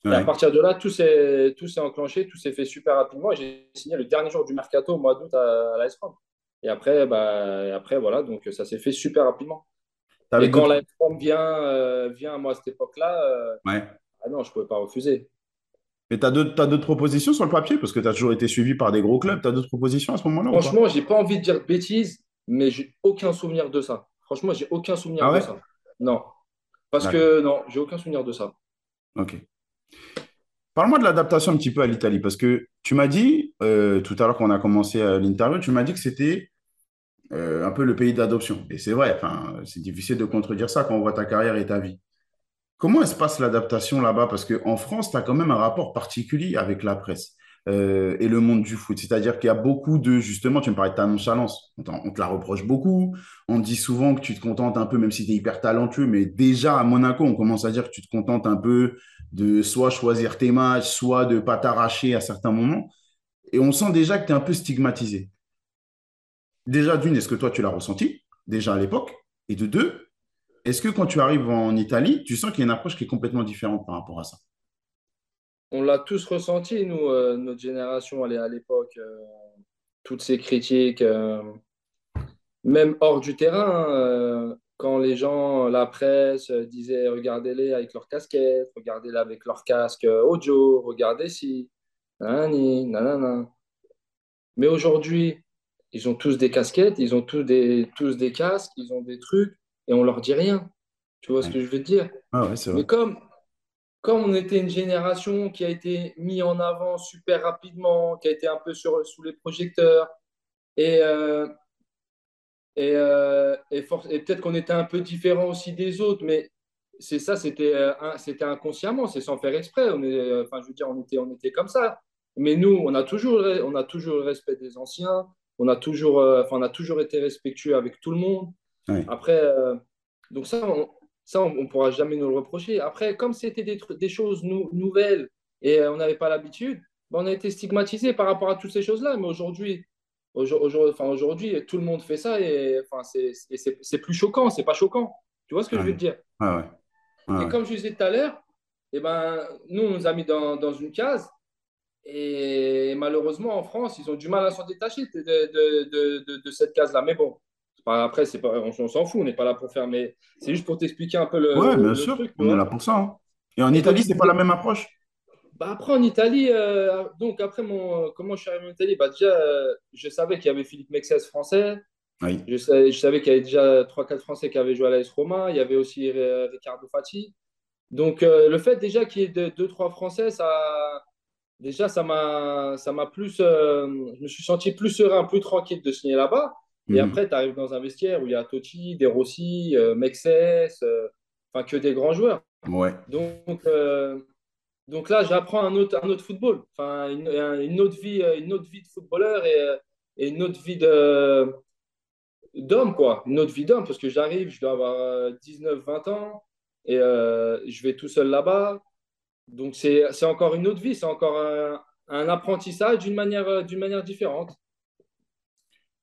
Et à partir de là, tout s'est, tout s'est enclenché, tout s'est fait super rapidement. J'ai signé le dernier jour du mercato au mois d'août à, à la S-Rome. Et après, bah, après, voilà, donc ça s'est fait super rapidement. Et quand la S-Rome vient, euh, vient, moi, à cette époque-là, euh, ouais. ah non, je ne pouvais pas refuser. Et tu as d'autres propositions sur le papier? Parce que tu as toujours été suivi par des gros clubs. Tu as d'autres propositions à ce moment-là Franchement, je n'ai pas envie de dire de bêtises, mais j'ai aucun souvenir de ça. Franchement, j'ai aucun souvenir ah de ça. Non. Parce que non, j'ai aucun souvenir de ça. Ok. Parle-moi de l'adaptation un petit peu à l'Italie, parce que tu m'as dit, euh, tout à l'heure qu'on a commencé euh, l'interview, tu m'as dit que c'était euh, un peu le pays d'adoption. Et c'est vrai, c'est difficile de contredire ça quand on voit ta carrière et ta vie. Comment se passe l'adaptation là-bas? Parce qu'en France, tu as quand même un rapport particulier avec la presse. Euh, et le monde du foot. C'est-à-dire qu'il y a beaucoup de, justement, tu me parlais de ta nonchalance, on, te la reproche beaucoup, on dit souvent que tu te contentes un peu, même si tu es hyper talentueux, mais déjà à Monaco, on commence à dire que tu te contentes un peu de soit choisir tes matchs, soit de pas t'arracher à certains moments, et on sent déjà que tu es un peu stigmatisé. déjà, d'une, est-ce que toi, tu l'as ressenti, déjà à l'époque? Et de deux, est-ce que quand tu arrives en Italie, tu sens qu'il y a une approche qui est complètement différente par rapport à ça? On l'a tous ressenti, nous, euh, notre génération, à l'époque, euh, toutes ces critiques, euh, même hors du terrain, hein, quand les gens, la presse, disaient regardez-les avec leur casquette, regardez-les avec leur casque audio, regardez si, nanani, nanana. Mais aujourd'hui, ils ont tous des casquettes, ils ont tous des, tous des casques, ils ont des trucs, et on leur dit rien. Tu vois ce que je veux dire? Ah ouais, vrai. Mais comme, comme on était une génération qui a été mis en avant super rapidement, qui a été un peu sur, sous les projecteurs, et, euh, et, euh, et, peut-être qu'on était un peu différent aussi des autres, mais c'est ça, c'était euh, c'était inconsciemment, c'est sans faire exprès. On est, enfin, je veux dire, on était, on était comme ça. Mais nous, on a toujours, le- on a toujours le respect des anciens, on a toujours, enfin, on a toujours été respectueux avec tout le monde. Après, euh, donc ça, on, ça, on, on pourra jamais nous le reprocher. Après, comme c'était des, choses nou- nouvelles et euh, on n'avait pas l'habitude, ben, on a été stigmatisé par rapport à toutes ces choses-là. Mais aujourd'hui, enfin, tout le monde fait ça et enfin, c'est plus choquant, c'est pas choquant. Tu vois ce que je veux te dire? Ouais, Et ouais. comme je disais tout à l'heure, eh ben, nous, on nous a mis dans, dans une case. Et malheureusement, en France, ils ont du mal à s'en détacher de, de, de, de, de cette case-là. Mais bon, pas, après, c'est pas, on, on s'en fout, on n'est pas là pour faire. Mais c'est juste pour t'expliquer un peu le, Ouais, bien le sûr, truc, on est là pour ça. hein. Et en Et Italie, c'est pas la même approche? bah après en Italie, euh, donc après mon, comment je suis arrivé en Italie, bah déjà, euh, je savais qu'il y avait Philippe Mexes français. Oui. Je savais, je savais qu'il y avait déjà trois quatre Français qui avaient joué à l'AS Roma. Il y avait aussi euh, Riccardo Fati. Donc, euh, le fait déjà qu'il y ait deux, deux, trois Français, ça, déjà, ça m'a, ça m'a plus, je me suis senti plus serein, plus tranquille de signer là-bas. Et Mhm. après, tu arrives dans un vestiaire où il y a Totti, De Rossi, euh, Mexes, euh, enfin que des grands joueurs. Ouais. Donc, euh, donc là, j'apprends un autre, un autre football, enfin une, un- une autre vie, une autre vie de footballeur et, et une autre vie de, d'homme, quoi. Une autre vie d'homme, parce que j'arrive, je dois avoir euh, 19-20 ans et euh, je vais tout seul là-bas. Donc, c'est, encore une autre vie, c'est encore un, un apprentissage d'une manière, d'une manière différente.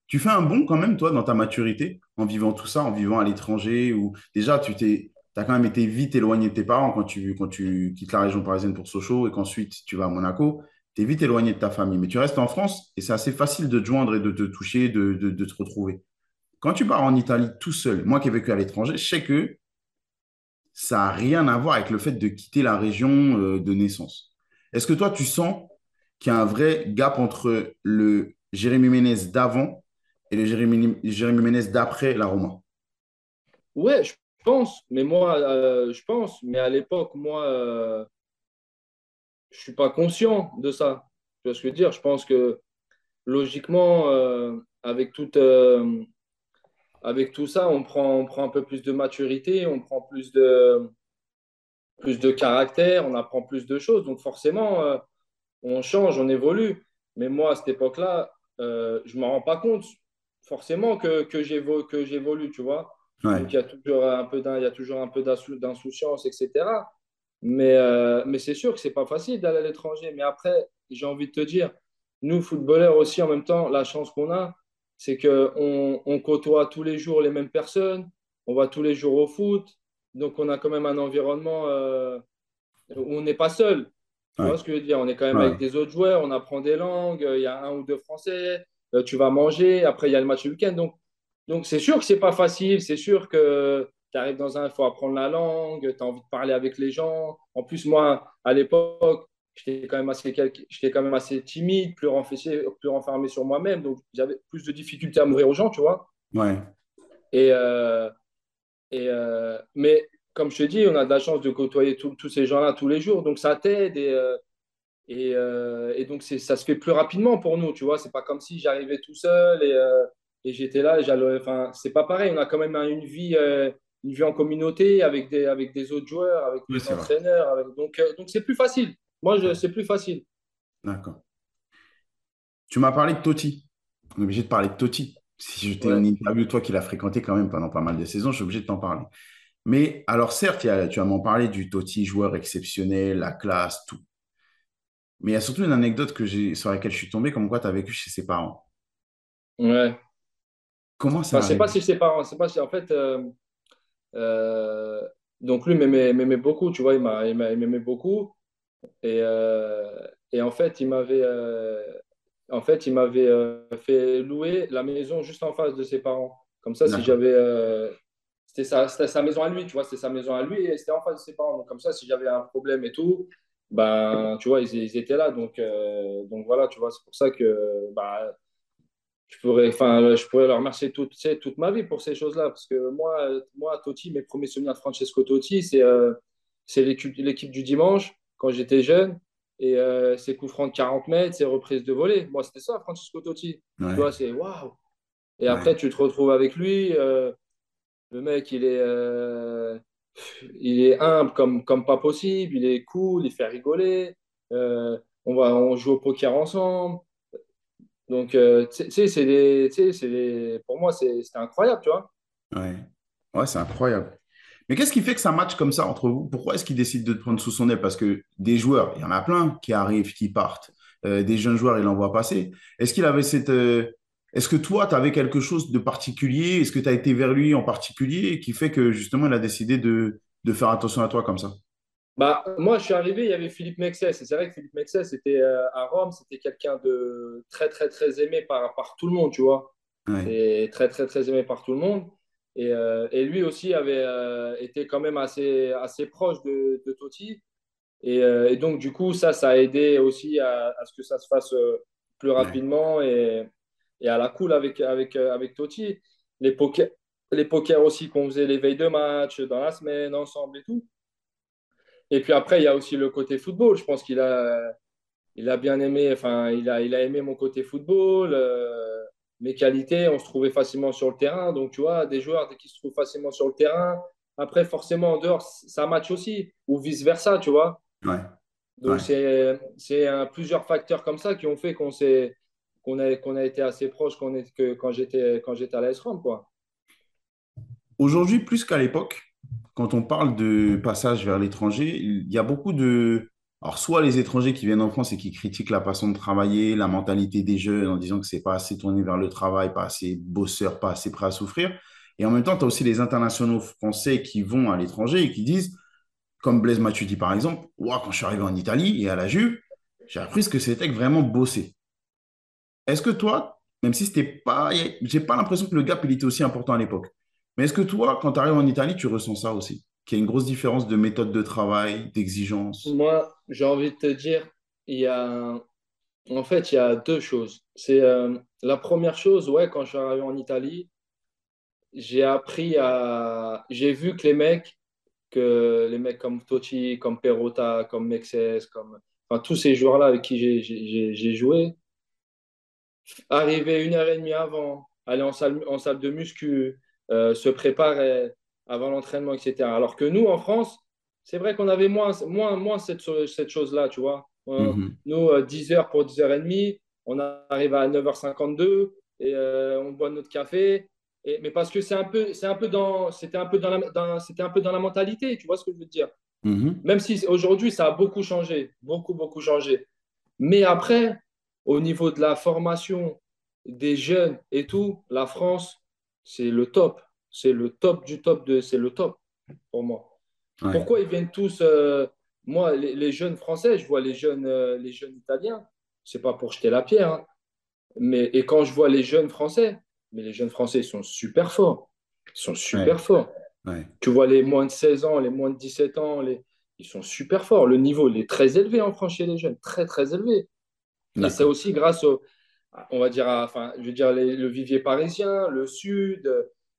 Tu fais un bond quand même, toi, dans ta maturité, en vivant tout ça, en vivant à l'étranger, ou déjà, tu t'es, t'as quand même été vite éloigné de tes parents quand tu, quand tu quittes la région parisienne pour Sochaux et qu'ensuite tu vas à Monaco. Tu es vite éloigné de ta famille, mais tu restes en France et c'est assez facile de te joindre et de te toucher, de te retrouver. Quand tu pars en Italie tout seul, moi qui ai vécu à l'étranger, je sais que ça n'a rien à voir avec le fait de quitter la région euh, de naissance. Est-ce que toi, tu sens qu'il y a un vrai gap entre le Jérémy Ménez d'avant Jérémy, Jérémy Ménez d'après la Roma? Ouais, je pense, mais moi, euh, je pense, mais à l'époque, moi, euh, je suis pas conscient de ça. Tu vois ce que je dire? Je pense que logiquement, euh, avec tout, euh, avec tout ça, on prend, on prend un peu plus de maturité, on prend plus de, plus de caractère, on apprend plus de choses. Donc forcément, on change, on évolue. Mais moi, à cette époque-là, je ne m'en rends pas compte forcément que, que j'évo- que j'évolue, tu vois. Ouais, Donc il y a toujours un peu d'in- il y a toujours un peu d'insou- d'insouciance, etc. Mais, euh, mais c'est sûr que c'est pas facile d'aller à l'étranger. Mais après, j'ai envie de te dire, nous, footballeurs aussi, en même temps, la chance qu'on a, c'est qu'on on côtoie tous les jours les mêmes personnes, on va tous les jours au foot. Donc on a quand même un environnement euh, où on n'est pas seul. Tu ouais, vois ce que je veux dire? On est quand même ouais. avec des autres joueurs, on apprend des langues, il y a un ou deux Français, euh, tu vas manger, après il y a le match le week-end. Donc, donc c'est sûr que c'est pas facile, c'est sûr que tu arrives dans un, il faut apprendre la langue, tu as envie de parler avec les gens. En plus, moi, à l'époque, j'étais quand même assez, quand même assez timide, plus renfermé, plus renfermé sur moi-même, donc j'avais plus de difficultés à m'ouvrir aux gens, tu vois. Ouais. Et, euh, et, euh, mais comme je te dis, on a de la chance de côtoyer tous tous ces gens-là tous les jours, donc ça t'aide et, euh, et, euh, et donc ça se fait plus rapidement pour nous, tu vois. C'est pas comme si j'arrivais tout seul et, euh, et j'étais là, enfin, c'est pas pareil. On a quand même une vie, euh, une vie en communauté avec des, avec des autres joueurs, avec Oui, des entraîneurs, avec, donc donc c'est plus facile. Moi, je, c'est plus facile. D'accord. Tu m'as parlé de Totti. On est obligé de parler de Totti. Si j'étais en Ouais. interview, toi qui l'as fréquenté quand même pendant pas mal de saisons, je suis obligé de t'en parler. Mais alors certes, a- tu vas m'en parler du Totti, joueur exceptionnel, la classe, tout. Mais il y a surtout une anecdote que j'ai, sur laquelle je suis tombé, comme quoi tu as vécu chez ses parents. Ouais. Comment ça Enfin, c'est pas si ses parents, c'est pas si, en fait, euh, euh, donc lui m'aimait beaucoup, tu vois, il m'a, il m'a- il m'aimait beaucoup. Et, euh, et en fait, il m'avait en fait, il m'avait fait louer la maison juste en face de ses parents. Comme ça, si j'avais. c'était sa, c'était sa maison à lui, tu vois, c'était sa maison à lui et c'était en face de ses parents. Donc, comme ça, si j'avais un problème et tout, ben, tu vois, ils, ils étaient là. Donc, euh, donc voilà, tu vois, c'est pour ça que bah, je pourrais, je pourrais leur remercier toute, tu sais, toute ma vie pour ces choses-là. Parce que moi, moi, Totti, mes premiers souvenirs de Francesco Totti, c'est euh, c'est l'équipe l'équipe du dimanche, quand j'étais jeune. Et euh, ses coups francs de 40 mètres, ses reprises de volée. Moi, c'était ça, Francesco Totti. Tu vois, c'est waouh. Et après, tu te retrouves avec lui. euh, le mec, il est, euh, il est humble comme, comme pas possible. Il est cool, il fait rigoler. Euh, on va, on joue au poker ensemble. Donc, euh, tu sais, c'est pour moi, c'est incroyable, tu vois. ouais. Ouais, c'est incroyable. Mais qu'est-ce qui fait que ça match comme ça entre vous? Pourquoi est-ce qu'il décide de te prendre sous son aile? Parce que des joueurs, il y en a plein qui arrivent, qui partent. Euh, des jeunes joueurs, il en voit passer. Est-ce qu'il avait cette... Est-ce que toi, tu avais quelque chose de particulier? Est-ce que tu as été vers lui en particulier qui fait que justement, il a décidé de, de faire attention à toi comme ça? Bah, moi, je suis arrivé, il y avait Philippe Mexès. Et c'est vrai que Philippe Mexès était euh, à Rome, c'était quelqu'un de très, très, très aimé par, par tout le monde, tu vois. Ouais, C'est très, très, très aimé par tout le monde. Et, euh, et lui aussi avait euh, été quand même assez, assez proche de, de Totti. Et, et donc, du coup, ça, ça a aidé aussi à, à ce que ça se fasse plus ouais, rapidement et, et à la cool avec, avec, euh, avec Totti. Les pokers, les pokers aussi qu'on faisait les veilles de match dans la semaine ensemble et tout. Et puis après, il y a aussi le côté football. Je pense qu'il a, il a bien aimé, enfin, il a, il a aimé mon côté football, euh, mes qualités. On se trouvait facilement sur le terrain. Donc, tu vois, des joueurs qui se trouvent facilement sur le terrain. Après, forcément, en dehors, ça match aussi, ou vice-versa, tu vois. ouais, Donc, ouais. c'est plusieurs facteurs comme ça qui ont fait qu'on s'est, qu'on a, été assez proche qu'on que quand j'étais à l'AS Rome. Aujourd'hui, plus qu'à l'époque, quand on parle de passage vers l'étranger, il y a beaucoup de... Alors, soit les étrangers qui viennent en France et qui critiquent la façon de travailler, la mentalité des jeunes en disant que c'est pas assez tourné vers le travail, pas assez bosseur, pas assez prêt à souffrir. Et en même temps, tu as aussi les internationaux français qui vont à l'étranger et qui disent, comme Blaise Matuidi par exemple, quand je suis arrivé en Italie et à la Juve, j'ai appris ce que c'était que vraiment bosser. Est-ce que toi, même si c'était pas, j'ai pas l'impression que le gap il était aussi important à l'époque. Mais est-ce que toi, quand tu arrives en Italie, tu ressens ça aussi? Qu'il y a une grosse différence de méthode de travail, d'exigence? Moi, j'ai envie de te dire, il y a, en fait, il y a deux choses. C'est euh, la première chose, ouais, quand je suis arrivé en Italie, j'ai appris à, j'ai vu que les mecs, que les mecs comme Totti, comme Perrotta, comme Mexes, comme, enfin, tous ces joueurs-là avec qui j'ai joué, arriver une heure et demie avant, aller en salle, en salle de muscu, euh, se préparer avant l'entraînement, etc. Alors que nous, en France, c'est vrai qu'on avait moins, moins, moins cette, cette chose-là, tu vois. Euh, Mhm, nous, euh, 10 heures pour 10h30, on arrive à 9h52 et euh, on boit notre café. Et, mais parce que c'est un peu, c'est un peu dans, c'était un peu dans la, c'était un peu dans la mentalité, tu vois ce que je veux dire. mhm, Même si aujourd'hui, ça a beaucoup changé, beaucoup, beaucoup changé. Mais après, au niveau de la formation des jeunes et tout, la France, c'est le top. C'est le top du top de, c'est le top pour moi. ouais, Pourquoi ils viennent tous euh, Moi, les, les jeunes français, je vois les jeunes, euh, les jeunes italiens. C'est pas pour jeter la pierre, hein, mais et quand je vois les jeunes français, mais les jeunes français, ils sont super forts. Ils sont ouais, super forts. ouais. Tu vois les moins de 16 ans, les moins de 17 ans, les... ils sont super forts. Le niveau, il est très élevé en France chez les jeunes, très, très élevé. Et c'est aussi grâce au, on va dire, à- enfin, je veux dire, les- le vivier parisien, le sud,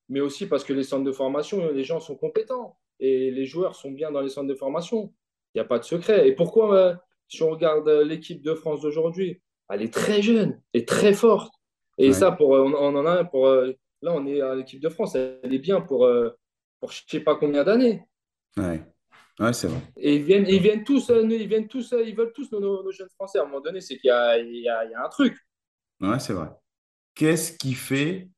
mais aussi parce que les centres de formation, les gens sont compétents et les joueurs sont bien dans les centres de formation. Il n'y a pas de secret. Et pourquoi, euh, si on regarde euh, l'équipe de France d'aujourd'hui, elle est très jeune et très forte. Et Ouais, ça, pour, euh, on, on en a un pour. euh, là, on est à l'équipe de France, elle est bien pour, euh, pour je ne sais pas combien d'années. ouais, ouais, c'est vrai. Et ils viennent, ils viennent tous, euh, ils viennent tous, euh, ils veulent tous nos, nos- nos jeunes Français. À un moment donné, c'est qu'il y a, y y un truc. Ouais, c'est vrai. Qu'est-ce qui fait,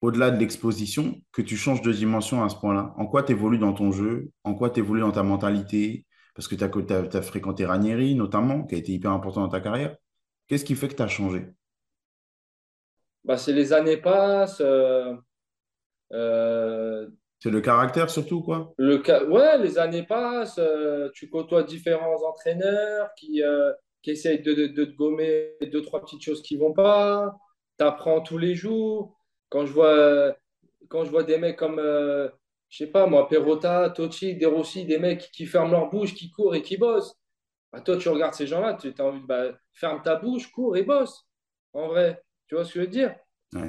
au-delà de l'exposition, que tu changes de dimension à ce point-là? En quoi tu évolues dans ton jeu? En quoi tu évolues dans ta mentalité? Parce que tu as, fréquenté Ranieri, notamment, qui a été hyper important dans ta carrière. Qu'est-ce qui fait que tu as changé? bah, c'est les années passent. C'est le caractère surtout, quoi. Le Ouais, les années passent. tu côtoies différents entraîneurs qui, qui essayent de, de, de, te gommer deux, trois petites choses qui vont pas. Tu apprends tous les jours. Quand je vois, quand je vois des mecs comme, je je sais pas moi, Perota, Tochi, De Rossi, des mecs qui ferment leur bouche, qui courent et qui bossent. Bah, toi, tu regardes ces gens-là, tu as envie de bah, ferme ta bouche, cours et bosse. En vrai, tu vois ce que je veux dire?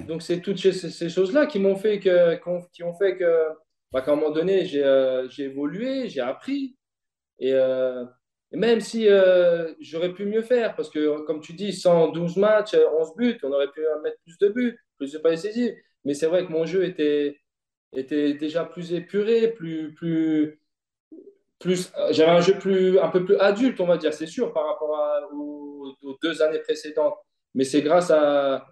Donc, c'est toutes ces, choses-là qui m'ont fait que, qui ont fait que, bah, qu'à un moment donné, j'ai euh, évolué, j'ai appris. Et, euh, même si euh, j'aurais pu mieux faire, parce que, comme tu dis, 112 matchs, 11 buts, on aurait pu mettre plus de buts, plus de pas décisifs. Mais c'est vrai que mon jeu était, était déjà plus épuré, plus, plus, plus, j'avais un jeu plus, un peu plus adulte, on va dire, c'est sûr, par rapport aux, deux années précédentes. Mais c'est grâce à,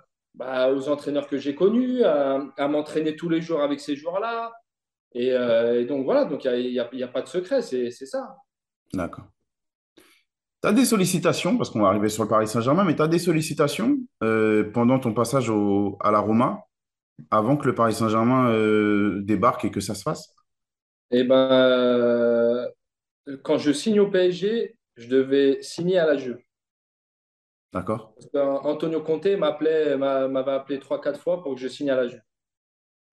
aux entraîneurs que j'ai connus, à, m'entraîner tous les jours avec ces joueurs-là. Et, euh, donc voilà, donc il n'y a, a, pas de secret, c'est ça. D'accord. Tu as des sollicitations, parce qu'on va arriver sur le Paris Saint-Germain, mais tu as des sollicitations euh, pendant ton passage au, à la Roma, avant que le Paris Saint-Germain euh, débarque et que ça se fasse? Eh ben, quand je signe au PSG, je devais signer à la Juve. D'accord. Antonio Conte m'appelait, m'avait appelé 3-4 fois pour que je signe à la Juve.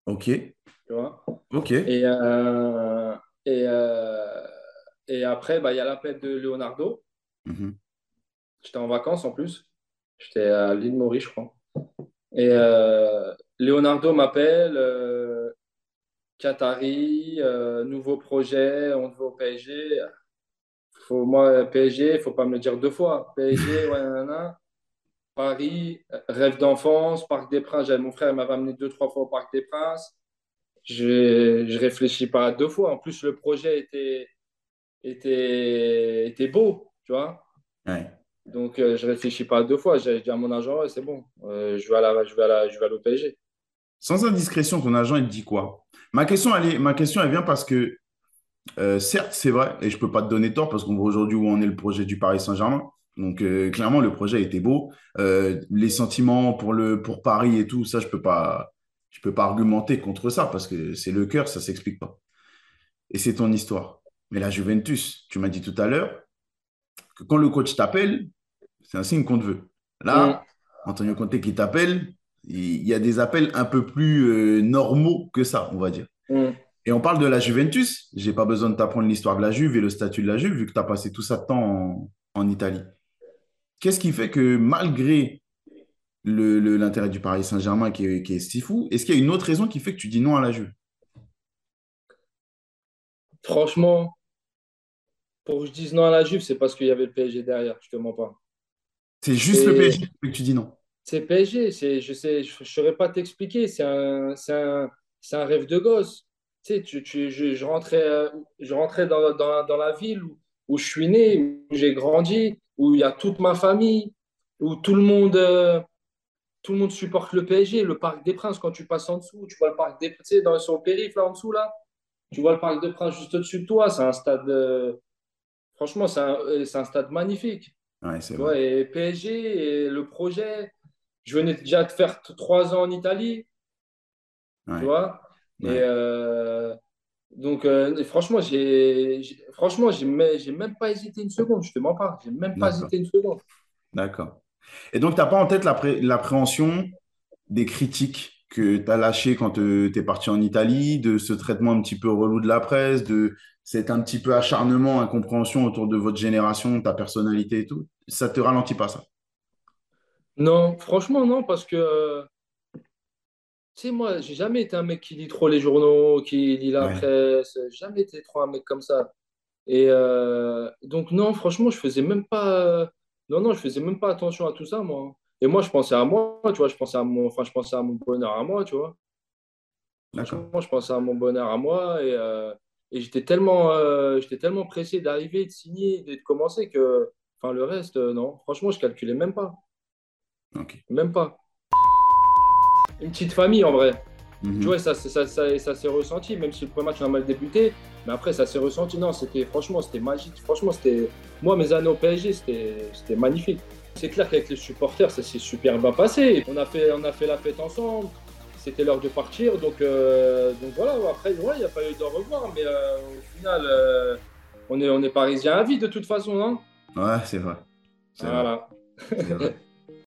Ok. Tu vois? Ok. Et, euh, et, euh, et après, bah, il y a l'appel de Leonardo. Mhm. J'étais en vacances en plus. J'étais à l'île Maurice, je crois. Et Leonardo m'appelle Qatari, euh, nouveau projet, on veut au PSG. Faut, moi, PSG, il ne faut pas me le dire deux fois. PSG, ouais, nanana. Paris, rêve d'enfance, Parc des Princes. Mon frère m'avait amené deux, trois fois au Parc des Princes. Je ne réfléchis pas deux fois. En plus, le projet était, était, était beau, tu vois. Donc, euh, je ne réfléchis pas deux fois. J'ai dit à mon agent, c'est bon, euh, je, vais à la, je, vais à la, je vais aller au PSG. Sans indiscrétion, ton agent, il te dit quoi? Ma question, elle, est, ma question, elle vient parce que, euh, certes, c'est vrai, et je ne peux pas te donner tort parce qu'on voit aujourd'hui où en est le projet du Paris Saint-Germain. Donc, euh, clairement, le projet était beau. Euh, les sentiments pour, le, pour Paris et tout, ça, je ne peux, pas, peux pas argumenter contre ça parce que c'est le cœur, ça ne s'explique pas. Et c'est ton histoire. Mais la Juventus, tu m'as dit tout à l'heure que quand le coach t'appelle, c'est un signe qu'on te veut. Là, Antonio Conte qui t'appelle, il y a des appels un peu plus normaux que ça, on va dire. Mm. Et on parle de la Juventus. Je n'ai pas besoin de t'apprendre l'histoire de la Juve et le statut de la Juve, vu que tu as passé tout ça de temps en, Italie. Qu'est-ce qui fait que malgré l'intérêt du Paris Saint-Germain qui est, qui est, si fou, est-ce qu'il y a une autre raison qui fait que tu dis non à la Juve? Franchement, pour que je dise non à la Juve, c'est parce qu'il y avait le PSG derrière, je te mens pas. C'est juste le PSG que tu dis non c'est PSG, je sais, je ne saurais pas t'expliquer, c'est un, un, un, rêve de gosse. Tu sais, tu, tu, je, je, rentrais, je rentrais dans, dans, dans la ville où, où, je suis né, où j'ai grandi, où il y a toute ma famille, où tout le monde, euh, tout le monde supporte le PSG, le Parc des Princes, quand tu passes en dessous, tu vois le Parc des Princes, tu sais, dans, sur le périph', là en dessous, là, tu vois le Parc des Princes juste au-dessus de toi, c'est un stade, euh, franchement, c'est un, un, stade magnifique. Ouais, c'est vrai. et PSG, et le projet, je venais déjà de faire trois ans en Italie. Tu vois Et euh, donc, euh, franchement, j'ai, franchement, j'ai, même pas hésité une seconde. Je te mens pas. J'ai même pas hésité une seconde. D'accord. Et donc, tu n'as pas en tête l'appréhension des critiques que tu as lâchées quand tu es parti en Italie, de ce traitement un petit peu relou de la presse, de cet un petit peu acharnement, incompréhension autour de votre génération, ta personnalité et tout? Ça te ralentit pas, ça? Non, franchement, non, parce que, euh, sais, moi, j'ai jamais été un mec qui lit trop les journaux, qui lit la presse, jamais été trop un mec comme ça. Et euh, donc, non, franchement, je faisais même pas, non, non, je faisais même pas attention à tout ça, moi. Et moi, je pensais à moi, tu vois, je pensais à mon, enfin, je pensais à mon bonheur à moi, tu vois. Franchement, je pensais à mon bonheur à moi et, euh, et j'étais tellement, j'étais tellement pressé d'arriver, de signer, de commencer que, enfin, le reste, non, franchement, je calculais même pas. Même pas. Une petite famille en vrai. Mhm. Tu vois, ça, ça, ça, ça s'est ressenti, même si le premier match on a mal débuté. Mais après, ça s'est ressenti. Non, c'était franchement, c'était magique. Franchement, c'était. Moi, mes années au PSG, c'était magnifique. C'est clair qu'avec les supporters, ça s'est super bien passé. On a fait, on a fait la fête ensemble. C'était l'heure de partir. Donc, euh, donc voilà, après, il n'y a pas eu de revoir. Mais euh, au final, euh, on, est, on est parisien à vie de toute façon. Hein ouais, c'est vrai. Voilà. Vrai. [laughs]